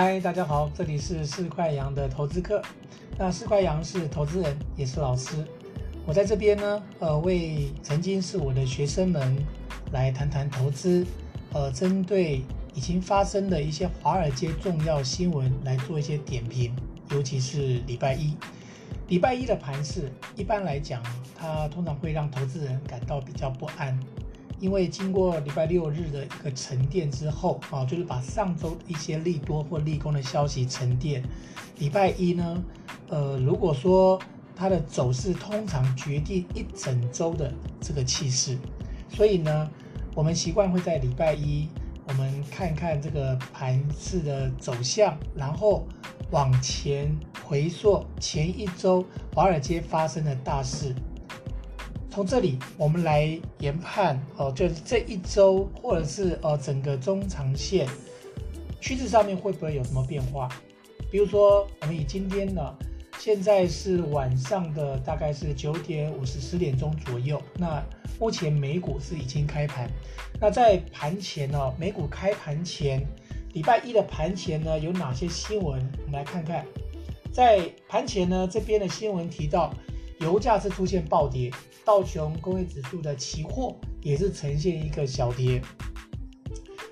嗨，大家好，这里是四块羊的投资课。那四块羊是投资人，也是老师。我在这边呢，呃，为曾经是我的学生们来谈谈投资，呃，针对已经发生的一些华尔街重要新闻来做一些点评，尤其是礼拜一。礼拜一的盘势，一般来讲，它通常会让投资人感到比较不安。因为经过礼拜六日的一个沉淀之后啊，就是把上周一些利多或利空的消息沉淀。礼拜一呢，呃，如果说它的走势通常决定一整周的这个气势，所以呢，我们习惯会在礼拜一，我们看看这个盘势的走向，然后往前回溯前一周华尔街发生的大事。从这里我们来研判哦，就是这一周或者是呃整个中长线趋势上面会不会有什么变化？比如说，我们以今天呢，现在是晚上的大概是九点五十十点钟左右。那目前美股是已经开盘。那在盘前呢，美股开盘前，礼拜一的盘前呢，有哪些新闻？我们来看看。在盘前呢，这边的新闻提到，油价是出现暴跌。道琼工业指数的期货也是呈现一个小跌。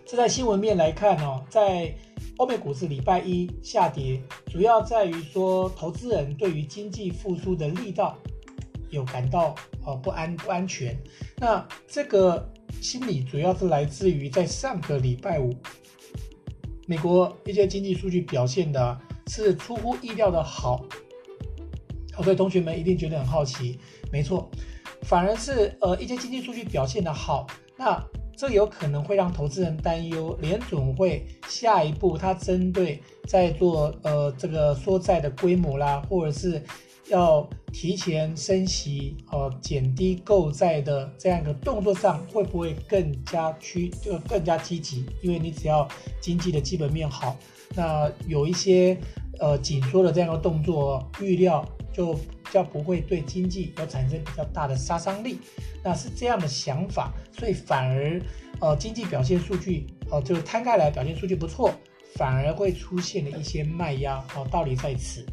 这在新闻面来看哦，在欧美股市礼拜一下跌，主要在于说投资人对于经济复苏的力道有感到呃不安不安全。那这个心理主要是来自于在上个礼拜五，美国一些经济数据表现的是出乎意料的好。哦，所以同学们一定觉得很好奇，没错。反而是呃一些经济数据表现的好，那这有可能会让投资人担忧，联准会下一步它针对在做呃这个缩债的规模啦，或者是要提前升息呃减低购债的这样一个动作上，会不会更加趋就更加积极？因为你只要经济的基本面好，那有一些呃紧缩的这样一个动作预料就。较不会对经济有产生比较大的杀伤力，那是这样的想法，所以反而呃经济表现数据哦、呃、就摊开来表现数据不错，反而会出现了一些卖压哦，道理在此。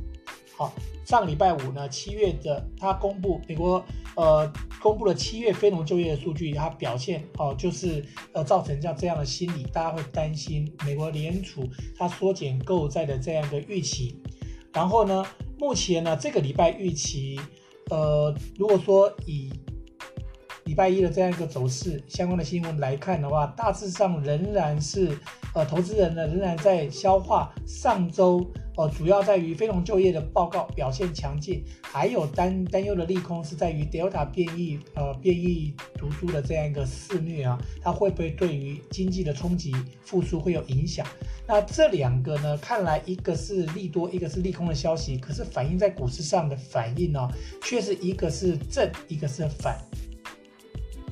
好，上礼拜五呢，七月的他公布美国呃公布了七月非农就业的数据，它表现哦、就是呃造成像这样的心理，大家会担心美国联储它缩减购债的这样一个预期，然后呢。目前呢，这个礼拜预期，呃，如果说以礼拜一的这样一个走势相关的新闻来看的话，大致上仍然是，呃，投资人呢仍然在消化上周。呃，主要在于非农就业的报告表现强劲，还有担担忧的利空是在于 Delta 变异，呃，变异毒株的这样一个肆虐啊，它会不会对于经济的冲击复苏会有影响？那这两个呢，看来一个是利多，一个是利空的消息，可是反映在股市上的反应呢，哦，却是一个是正，一个是反。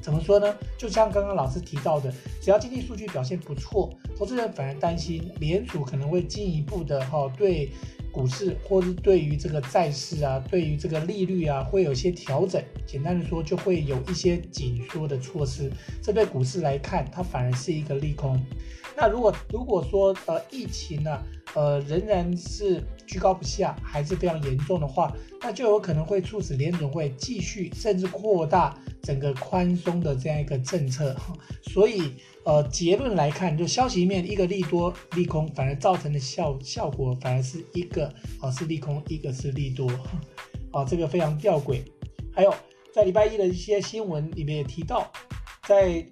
怎么说呢？就像刚刚老师提到的，只要经济数据表现不错，投资人反而担心联储可能会进一步的哈对股市或是对于这个债市啊，对于这个利率啊会有些调整。简单的说，就会有一些紧缩的措施。这对股市来看，它反而是一个利空。那如果如果说呃疫情呢，呃仍然是居高不下，还是非常严重的话，那就有可能会促使联准会继续甚至扩大。整个宽松的这样一个政策，所以呃结论来看，就消息面一个利多利空，反而造成的效效果反而是一个啊是利空，一个是利多，啊这个非常吊诡。还有在礼拜一的一些新闻里面也提到，在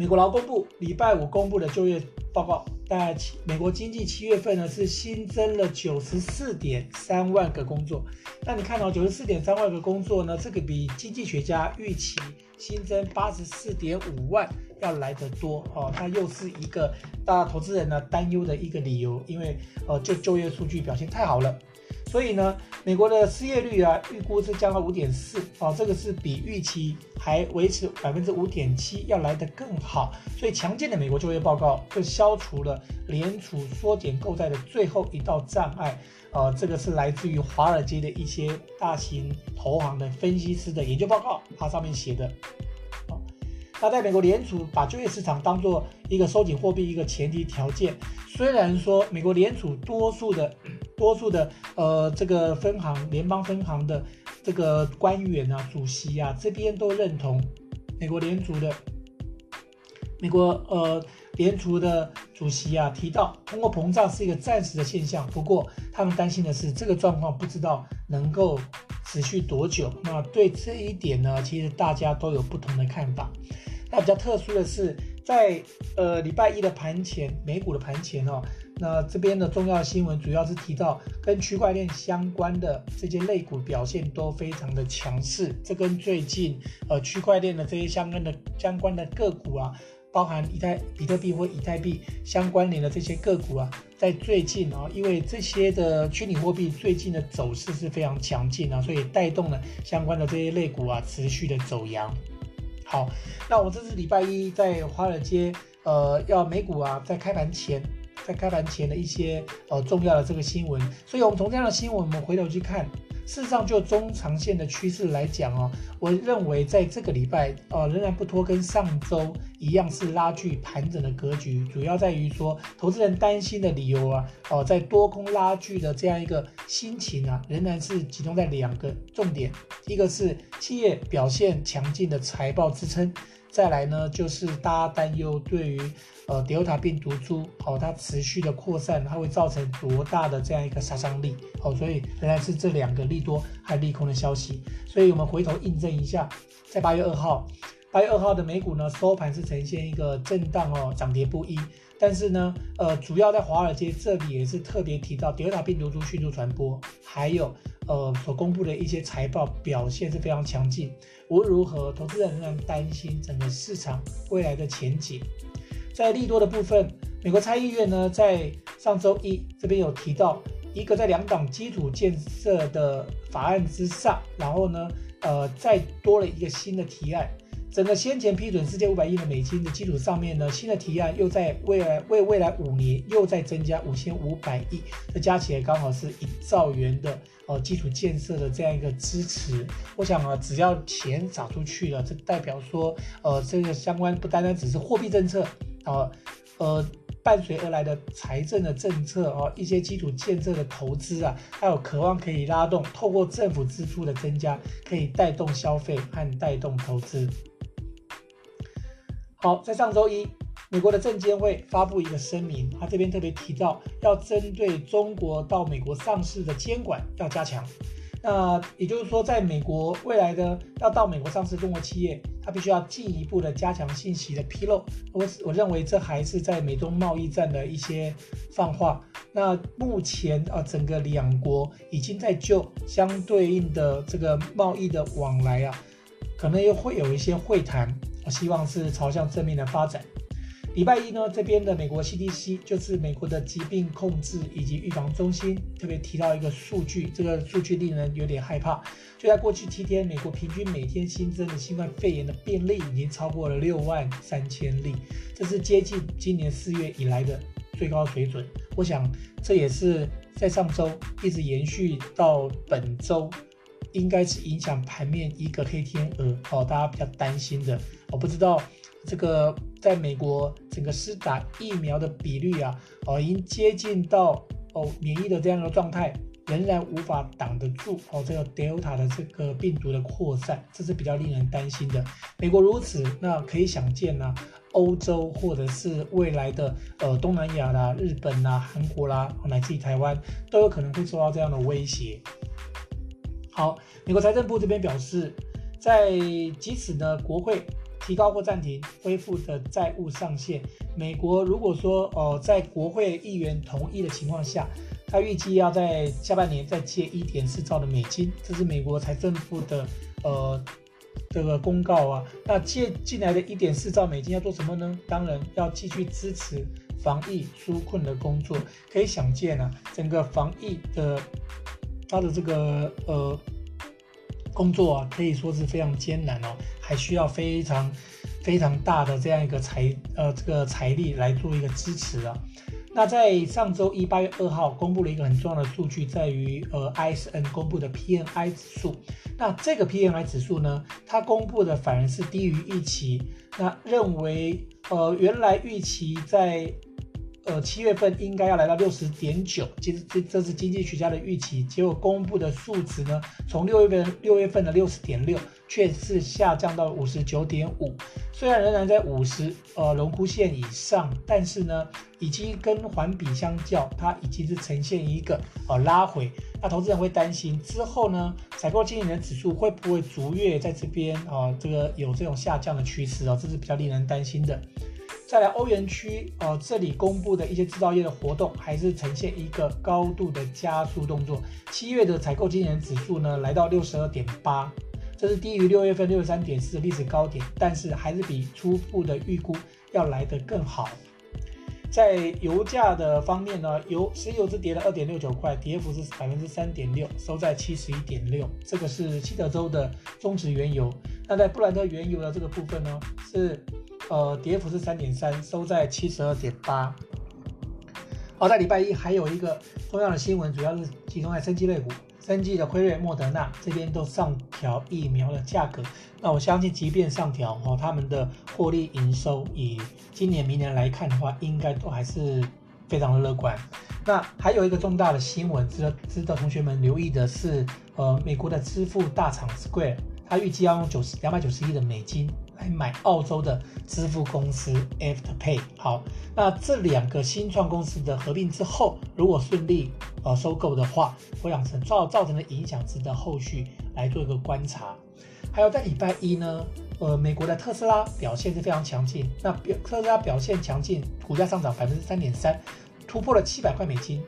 美国劳工部礼拜五公布的就业报告。在美国经济七月份呢，是新增了九十四点三万个工作。那你看到九十四点三万个工作呢，这个比经济学家预期新增八十四点五万要来得多哦。它又是一个大家投资人呢担忧的一个理由，因为呃就就业数据表现太好了。所以呢，美国的失业率啊，预估是降到五点四啊，这个是比预期还维持百分之五点七要来得更好。所以强劲的美国就业报告就消除了联储缩减购债的最后一道障碍。呃，这个是来自于华尔街的一些大型投行的分析师的研究报告，它上面写的。那在美国联储把就业市场当做一个收紧货币一个前提条件，虽然说美国联储多数的多数的呃这个分行联邦分行的这个官员啊主席啊这边都认同美国联储的美国呃联储的主席啊提到通货膨胀是一个暂时的现象，不过他们担心的是这个状况不知道能够持续多久？那对这一点呢，其实大家都有不同的看法。那比较特殊的是，在呃礼拜一的盘前，美股的盘前哦，那这边的重要新闻主要是提到跟区块链相关的这些类股表现都非常的强势。这跟最近呃区块链的这些相关的相关的个股啊。包含以太、比特币或以太币相关联的这些个股啊，在最近啊，因为这些的虚拟货币最近的走势是非常强劲啊，所以带动了相关的这些类股啊持续的走阳。好，那我这次礼拜一在华尔街，呃，要美股啊在开盘前，在开盘前的一些呃重要的这个新闻，所以我们从这样的新闻，我们回头去看。事实上，就中长线的趋势来讲哦，我认为在这个礼拜，呃，仍然不脱跟上周一样是拉锯盘整的格局。主要在于说，投资人担心的理由啊，哦、呃，在多空拉锯的这样一个心情啊，仍然是集中在两个重点，一个是企业表现强劲的财报支撑。再来呢，就是大家担忧对于呃 Delta 病毒株，好、哦，它持续的扩散，它会造成多大的这样一个杀伤力，好、哦，所以仍然是这两个利多和利空的消息。所以我们回头印证一下，在八月二号，八月二号的美股呢收盘是呈现一个震荡哦，涨跌不一。但是呢，呃，主要在华尔街这里也是特别提到德尔塔病毒株迅速传播，还有呃所公布的一些财报表现是非常强劲。无论如何，投资人仍然担心整个市场未来的前景。在利多的部分，美国参议院呢在上周一这边有提到一个在两党基础建设的法案之上，然后呢，呃，再多了一个新的提案。整个先前批准四千五百亿的美金的基础上面呢，新的提案又在未来为未来五年又再增加五千五百亿，这加起来刚好是一兆元的呃基础建设的这样一个支持。我想啊，只要钱撒出去了，这代表说呃这个相关不单单只是货币政策啊，呃伴随而来的财政的政策啊，一些基础建设的投资啊，还有渴望可以拉动透过政府支出的增加，可以带动消费和带动投资。好，在上周一，美国的证监会发布一个声明，他这边特别提到，要针对中国到美国上市的监管要加强。那也就是说，在美国未来的要到美国上市中国企业，它必须要进一步的加强信息的披露。我我认为这还是在美中贸易战的一些放话。那目前啊，整个两国已经在就相对应的这个贸易的往来啊，可能又会有一些会谈。我希望是朝向正面的发展。礼拜一呢，这边的美国 CDC 就是美国的疾病控制以及预防中心特别提到一个数据，这个数据令人有点害怕。就在过去七天，美国平均每天新增的新冠肺炎的病例已经超过了六万三千例，这是接近今年四月以来的最高水准。我想这也是在上周一直延续到本周。应该是影响盘面一个黑天鹅哦，大家比较担心的。我不知道这个在美国整个施打疫苗的比率啊，哦，已经接近到哦免疫的这样的状态，仍然无法挡得住哦这个 Delta 的这个病毒的扩散，这是比较令人担心的。美国如此，那可以想见呢，欧洲或者是未来的呃东南亚啦、日本啦、韩国啦，乃至于台湾，都有可能会受到这样的威胁。好，美国财政部这边表示，在即使呢国会提高或暂停恢复的债务上限，美国如果说呃在国会议员同意的情况下，他预计要在下半年再借一点四兆的美金，这是美国财政部的呃这个公告啊。那借进来的一点四兆美金要做什么呢？当然要继续支持防疫纾困的工作。可以想见啊，整个防疫的。他的这个呃工作啊，可以说是非常艰难哦，还需要非常非常大的这样一个财呃这个财力来做一个支持啊。那在上周一八月二号公布了一个很重要的数据，在于呃 ISN 公布的 PMI 指数。那这个 PMI 指数呢，它公布的反而是低于预期。那认为呃原来预期在呃七月份应该要来到六十点九，其实这这是经济学家的预期，结果公布的数值呢，从六月份六月份的六十点六。却是下降到五十九点五，虽然仍然在五十呃荣枯线以上，但是呢，已经跟环比相较，它已经是呈现一个呃拉回。那投资人会担心之后呢，采购经理人指数会不会逐月在这边啊、这个有这种下降的趋势哦，这是比较令人担心的。再来欧元区呃这里公布的一些制造业的活动，还是呈现一个高度的加速动作。七月的采购经理人指数呢来到六十二点八。这是低于六月份六十三点四的历史高点，但是还是比初步的预估要来得更好。在油价的方面呢，油石油是跌了二点六九块，跌幅是百分之三点六，收在七十一点六。这个是西德州的中质原油。那在布兰特原油的这个部分呢，是呃跌幅是三点三，收在七十二点八。好，在礼拜一还有一个重要的新闻，主要是集中在生技类股。生技的辉瑞、莫德纳这边都上调疫苗的价格，那我相信，即便上调哦，他们的获利营收以今年、明年来看的话，应该都还是非常的乐观。那还有一个重大的新闻值得值得同学们留意的是，呃，美国的支付大厂 Square，它预计要用九十两百九十亿的美金。来买澳洲的支付公司 Afterpay。好，那这两个新创公司的合并之后，如果顺利呃收购的话，会养成造造成的影响值得后续来做一个观察。还有在礼拜一呢，呃，美国的特斯拉表现是非常强劲，那表特斯拉表现强劲，股价上涨百分之三点三，突破了七百块美金。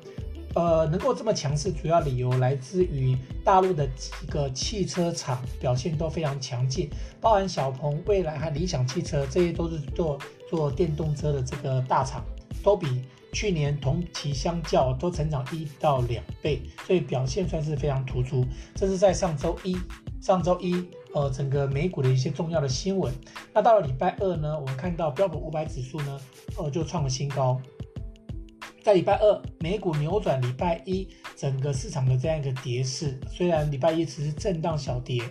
呃，能够这么强势，主要理由来自于大陆的几个汽车厂表现都非常强劲，包含小鹏、蔚来和理想汽车，这些都是做做电动车的这个大厂，都比去年同期相较都成长一到两倍，所以表现算是非常突出。这是在上周一，上周一，呃，整个美股的一些重要的新闻。那到了礼拜二呢，我们看到标普五百指数呢，呃，就创了新高。在礼拜二，美股扭转礼拜一整个市场的这样一个跌势。虽然礼拜一只是震荡小跌，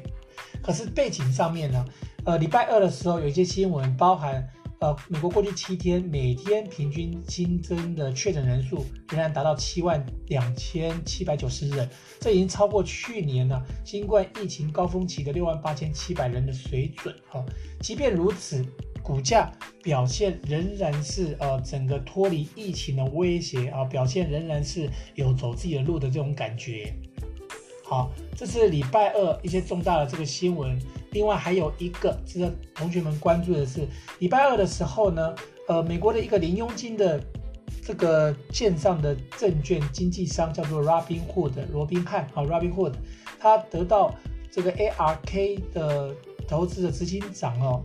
可是背景上面呢，呃，礼拜二的时候有一些新闻，包含呃，美国过去七天每天平均新增的确诊人数仍然达到七万两千七百九十人，这已经超过去年呢新冠疫情高峰期的六万八千七百人的水准。哈，即便如此。股价表现仍然是呃整个脱离疫情的威胁啊，表现仍然是有走自己的路的这种感觉。好，这是礼拜二一些重大的这个新闻。另外还有一个值得同学们关注的是，礼拜二的时候呢，呃，美国的一个零佣金的这个线上的证券经纪商叫做 Robinhood 罗宾汉啊，Robinhood，他得到这个 ARK 的投资的执行长哦。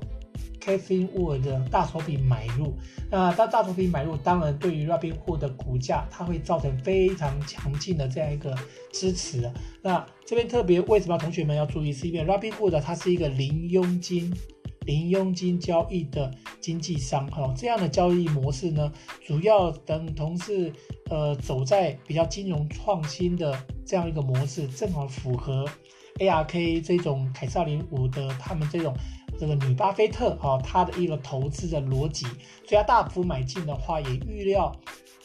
Cathie Wood 的大手笔买入，那他大手笔买入，当然对于 Robinhood 的股价，它会造成非常强劲的这样一个支持。那这边特别为什么同学们要注意？是因为 Robinhood 它是一个零佣金、零佣金交易的经纪商，哈，这样的交易模式呢，主要等同是呃走在比较金融创新的这样一个模式，正好符合 ARK 这种凯撒林五的他们这种。这个女巴菲特啊，她的一个投资的逻辑，所以她大幅买进的话，也预料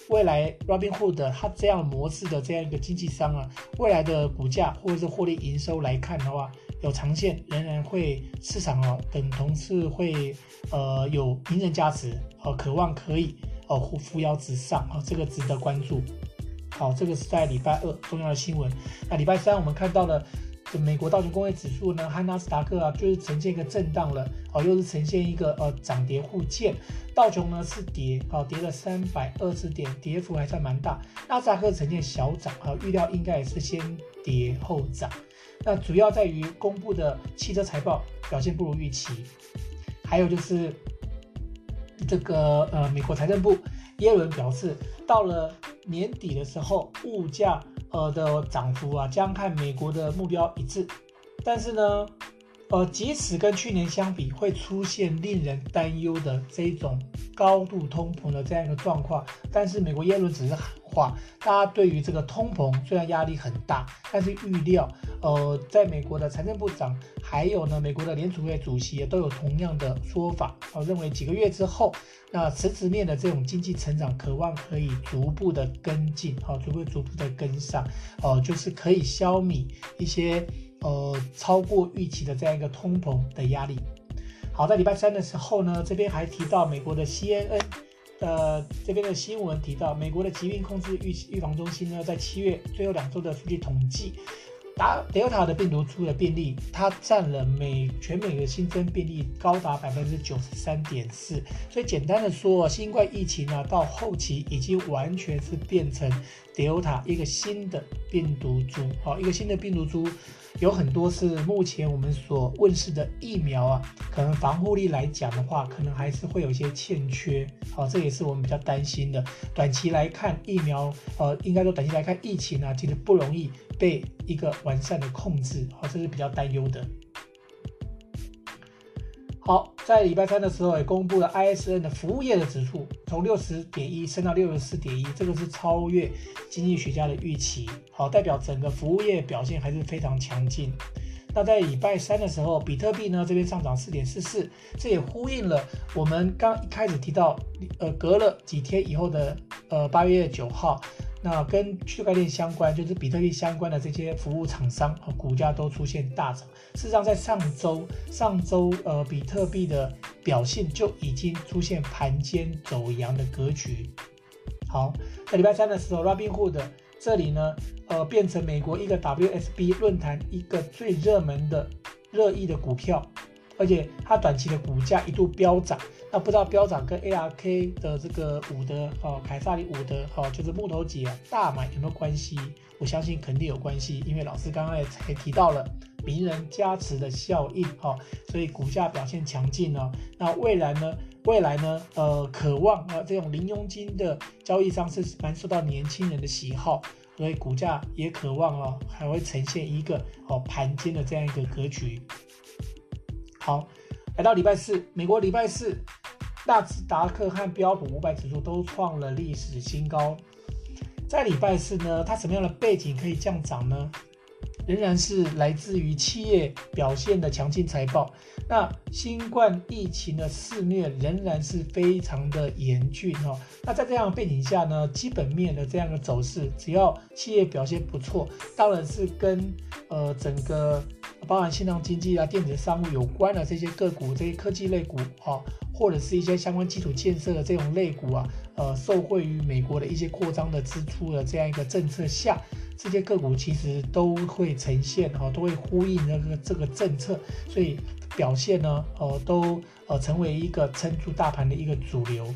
未来 Robinhood 它这样模式的这样一个经纪商啊，未来的股价或者是获利营收来看的话，有长线仍然会市场啊等同是会呃有名人加持，呃渴望可以呃扶摇直上啊，这个值得关注。好，这个是在礼拜二重要的新闻。那礼拜三我们看到了。美国道琼工业指数呢，和纳斯达克啊，就是呈现一个震荡了，哦，又是呈现一个呃涨跌互见。道琼呢是跌，哦，跌了三百二十点，跌幅还算蛮大。纳斯达克呈现小涨，啊，预料应该也是先跌后涨。那主要在于公布的汽车财报表现不如预期，还有就是这个呃，美国财政部耶伦表示，到了年底的时候，物价。呃的涨幅啊，将和美国的目标一致，但是呢，呃，即使跟去年相比，会出现令人担忧的这种高度通膨的这样一个状况，但是美国耶伦只是喊话，大家对于这个通膨虽然压力很大，但是预料，呃，在美国的财政部长还有呢，美国的联储会主席也都有同样的说法，呃，认为几个月之后，那实质面的这种经济成长，渴望可以逐步的跟进，好、逐步逐步的跟上，哦、呃，就是可以消弭一些。呃，超过预期的这样一个通膨的压力。好，在礼拜三的时候呢，这边还提到美国的 CNN，呃，这边的新闻提到，美国的疾病控制预预防中心呢，在七月最后两周的数据统计，达德尔塔的病毒株的病例，它占了美全美的新增病例高达百分之九十三点四。所以简单的说，新冠疫情呢，到后期已经完全是变成德尔塔一个新的病毒株，好，一个新的病毒株。有很多是目前我们所问世的疫苗啊，可能防护力来讲的话，可能还是会有些欠缺。好，这也是我们比较担心的。短期来看，疫苗呃，应该说短期来看，疫情啊，其实不容易被一个完善的控制。好，这是比较担忧的。好，在礼拜三的时候也公布了 ISN 的服务业的指数，从六十点一升到六十四点一，这个是超越经济学家的预期。好，代表整个服务业表现还是非常强劲。那在礼拜三的时候，比特币呢这边上涨四点四四，这也呼应了我们刚一开始提到，呃，隔了几天以后的呃八月九号。那跟区块链相关，就是比特币相关的这些服务厂商和股价都出现大涨。事实上，在上周，上周呃，比特币的表现就已经出现盘间走阳的格局。好，在礼拜三的时候，Robinhood 这里呢，呃，变成美国一个 WSB 论坛一个最热门的热议的股票，而且它短期的股价一度飙涨。那不知道飙涨跟 ARK 的这个伍德哦，凯撒里伍德哦，就是木头姐大买有没有关系？我相信肯定有关系，因为老师刚刚也才提到了名人加持的效应哈，所以股价表现强劲哦。那未来呢？未来呢？呃，渴望啊这种零佣金的交易商是蛮受到年轻人的喜好，所以股价也渴望哦，还会呈现一个哦盘间的这样一个格局。好，来到礼拜四，美国礼拜四。纳斯达克和标普五百指数都创了历史新高。在礼拜四呢，它什么样的背景可以降涨呢？仍然是来自于企业表现的强劲财报。那新冠疫情的肆虐仍然是非常的严峻哦。那在这样背景下呢，基本面的这样的走势，只要企业表现不错，当然是跟呃整个包含线上经济啊、电子商务有关的这些个股、这些科技类股啊。或者是一些相关基础建设的这种类股啊，呃，受惠于美国的一些扩张的支出的这样一个政策下，这些个股其实都会呈现哈、都会呼应这个这个政策，所以表现呢，呃，都呃成为一个撑住大盘的一个主流。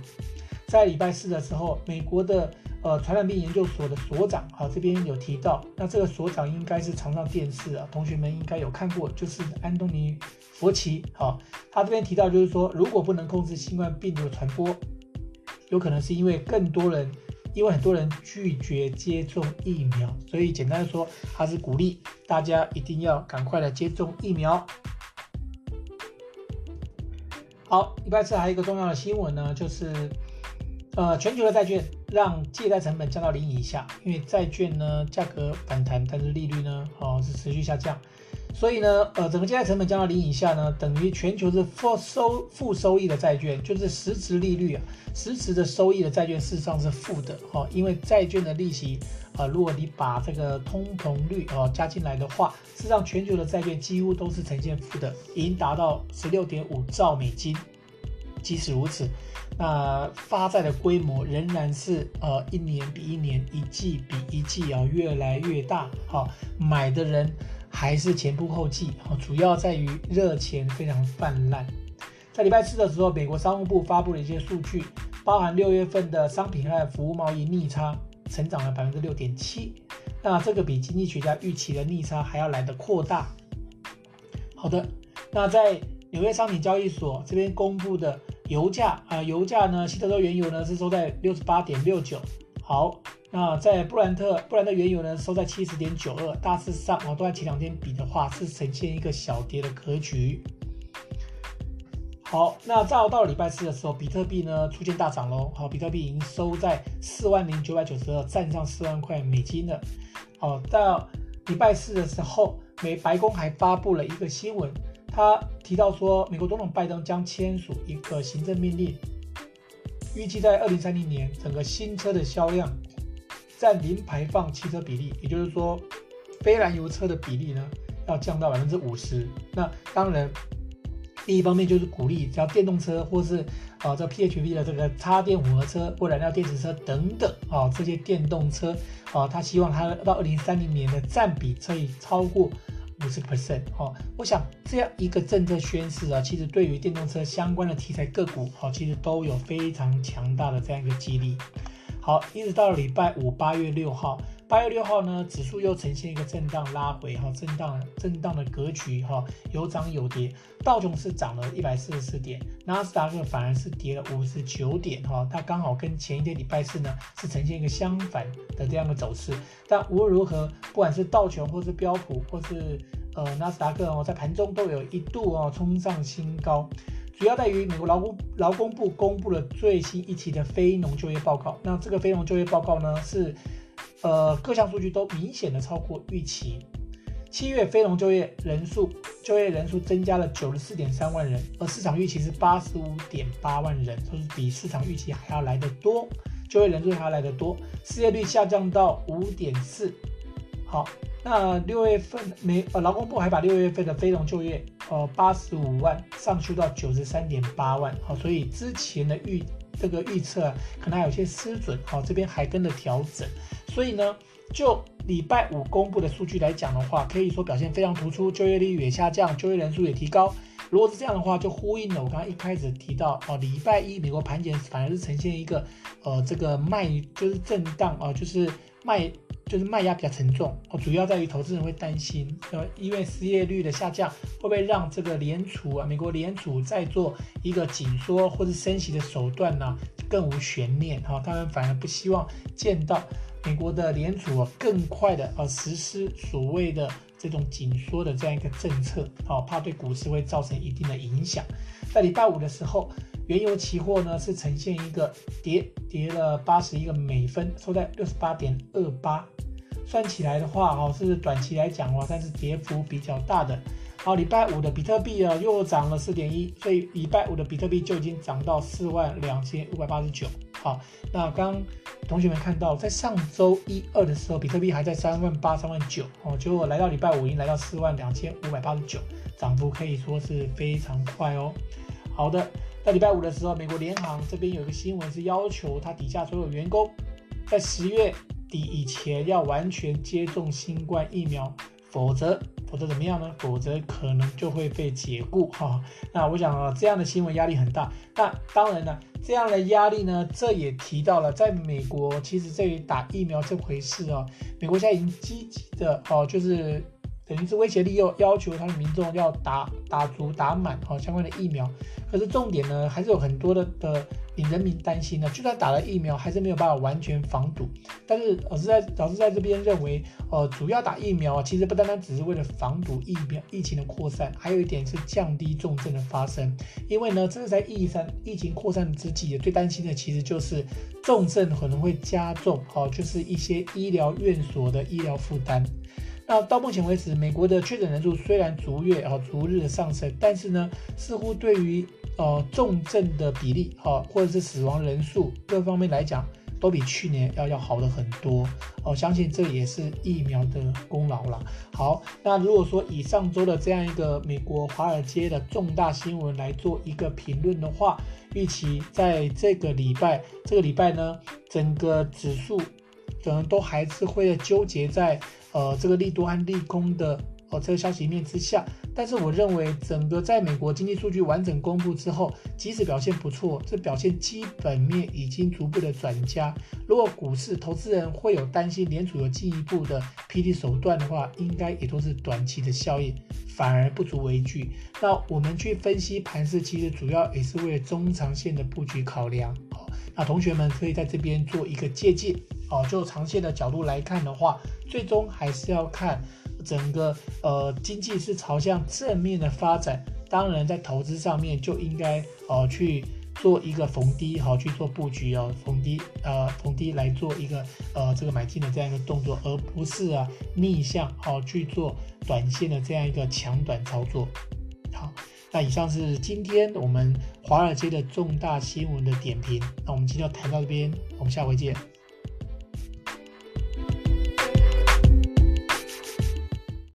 在礼拜四的时候，美国的呃传染病研究所的所长啊，这边有提到，那这个所长应该是常上电视啊，同学们应该有看过，就是安东尼。佛奇，好，他这边提到就是说，如果不能控制新冠病毒的传播，有可能是因为更多人，因为很多人拒绝接种疫苗，所以简单说，他是鼓励大家一定要赶快的接种疫苗。好，礼拜四还有一个重要的新闻呢，就是，呃，全球的债券让借贷成本降到零以下，因为债券呢价格反弹，但是利率呢，哦是持续下降。所以呢，呃，整个借贷成本降到零以下呢，等于全球是负收负收益的债券，就是实质利率啊，实质的收益的债券事实上是负的、哦，因为债券的利息啊、如果你把这个通膨率、哦、加进来的话，事实上全球的债券几乎都是呈现负的，已经达到十六点五兆美金。即使如此，那发债的规模仍然是呃一年比一年，一季比一季啊越来越大，好、哦，买的人。还是前仆后继，主要在于热钱非常泛滥。在礼拜四的时候，美国商务部发布了一些数据，包含六月份的商品和服务贸易逆差成长了百分之六点七，那这个比经济学家预期的逆差还要来得扩大。好的，那在纽约商品交易所这边公布的油价啊，油价呢，西德州原油呢是收在六十八点六九。好，那在布兰特，布兰特原油呢收在七十点九二，大致上啊，都在前两天比的话是呈现一个小跌的格局。好，那到到礼拜四的时候，比特币呢出现大涨喽。好，比特币已经收在四万零九百九十二，站上四万块美金了。好，到礼拜四的时候，美白宫还发布了一个新闻，他提到说，美国总统拜登将签署一个行政命令。预计在二零三零年，整个新车的销量占零排放汽车比例，也就是说，非燃油车的比例呢，要降到百分之五十。那当然，第一方面就是鼓励，只要电动车或是啊这 PHEV 的这个插电混合车或燃料电池车等等啊这些电动车啊，他希望它到二零三零年的占比可以超过。五十 percent 哦，我想这样一个政策宣示啊，其实对于电动车相关的题材个股，哈，其实都有非常强大的这样一个激励。好，一直到礼拜五，八月六号。八月六号呢，指数又呈现一个震荡拉回哈，震荡震荡的格局哈，有涨有跌。道琼斯涨了一百四十四点，纳斯达克反而是跌了五十九点哈，它刚好跟前一天礼拜四呢是呈现一个相反的这样的走势。但无论如何，不管是道琼或是标普或是呃纳斯达克哦，在盘中都有一度哦冲上新高，主要在于美国劳工劳工部公布了最新一期的非农就业报告。那这个非农就业报告呢是。呃，各项数据都明显的超过预期。七月非农就业人数，就业人数增加了九十四点三万人，而市场预期是八十五点八万人，都是比市场预期还要来得多，就业人数还要来得多。失业率下降到五点四。好，那六月份没呃，劳工部还把六月份的非农就业呃八十五万上修到九十三点八万。好，所以之前的预这个预测可能还有些失准。好，这边还跟着调整。所以呢，就礼拜五公布的数据来讲的话，可以说表现非常突出，就业率也下降，就业人数也提高。如果是这样的话，就呼应了我刚刚一开始提到哦，礼拜一美国盘检反而是呈现一个呃这个卖就是震荡啊、就是卖就是卖压比较沉重哦，主要在于投资人会担心呃，因为失业率的下降会不会让这个联储啊，美国联储在做一个紧缩或者升息的手段呢更无悬念哈、他们反而不希望见到。美国的联储啊，更快的呃实施所谓的这种紧缩的这样一个政策，好，怕对股市会造成一定的影响。在礼拜五的时候，原油期货呢是呈现一个跌跌了八十一个美分，收在六十八点二八，算起来的话，哈，是短期来讲的话，但是跌幅比较大的。好，礼拜五的比特币啊又涨了四点一，所以礼拜五的比特币就已经涨到四万两千五百八十九。好，那刚同学们看到，在上周一二的时候，比特币还在三万八、三万九，哦，结果来到礼拜五已经来到四万两千五百八十九，涨幅可以说是非常快哦。好的，在礼拜五的时候，美国联航这边有一个新闻是要求他底下所有员工在十月底以前要完全接种新冠疫苗，否则。否则怎么样呢？否则可能就会被解雇哈。那我想啊，这样的新闻压力很大。那当然呢，这样的压力呢，这也提到了，在美国，其实对于打疫苗这回事啊，美国现在已经积极的哦，就是等于是威胁利诱，要求他的民众要打打足打满哦相关的疫苗。可是重点呢，还是有很多的的。令人民担心呢，就算打了疫苗，还是没有办法完全防堵。但是老师在老师在这边认为，呃，主要打疫苗啊，其实不单单只是为了防堵疫苗疫情的扩散，还有一点是降低重症的发生。因为呢，这是在疫散疫情扩散之际，最担心的其实就是重症可能会加重，哦，就是一些医疗院所的医疗负担。那到目前为止，美国的确诊人数虽然逐月啊逐日的上升，但是呢，似乎对于呃，重症的比例哈，或者是死亡人数各方面来讲，都比去年要要好的很多哦。相信这也是疫苗的功劳了。好，那如果说以上周的这样一个美国华尔街的重大新闻来做一个评论的话，预期在这个礼拜，这个礼拜呢，整个指数可能都还是会纠结在呃这个利多和利空的。呃，这个消息面之下，但是我认为整个在美国经济数据完整公布之后，即使表现不错，这表现基本面已经逐步的转佳。如果股市投资人会有担心联储有进一步的 PD 手段的话，应该也都是短期的效应，反而不足为惧。那我们去分析盘势，其实主要也是为了中长线的布局考量。那同学们可以在这边做一个借鉴哦。就长线的角度来看的话，最终还是要看整个呃经济是朝向正面的发展。当然，在投资上面就应该呃去做一个逢低好去做布局哦，逢低呃逢低来做一个呃这个买进的这样一个动作，而不是啊逆向好去做短线的这样一个抢短操作。好。那以上是今天我们华尔街的重大新闻的点评。那我们今天就谈到这边，我们下回见。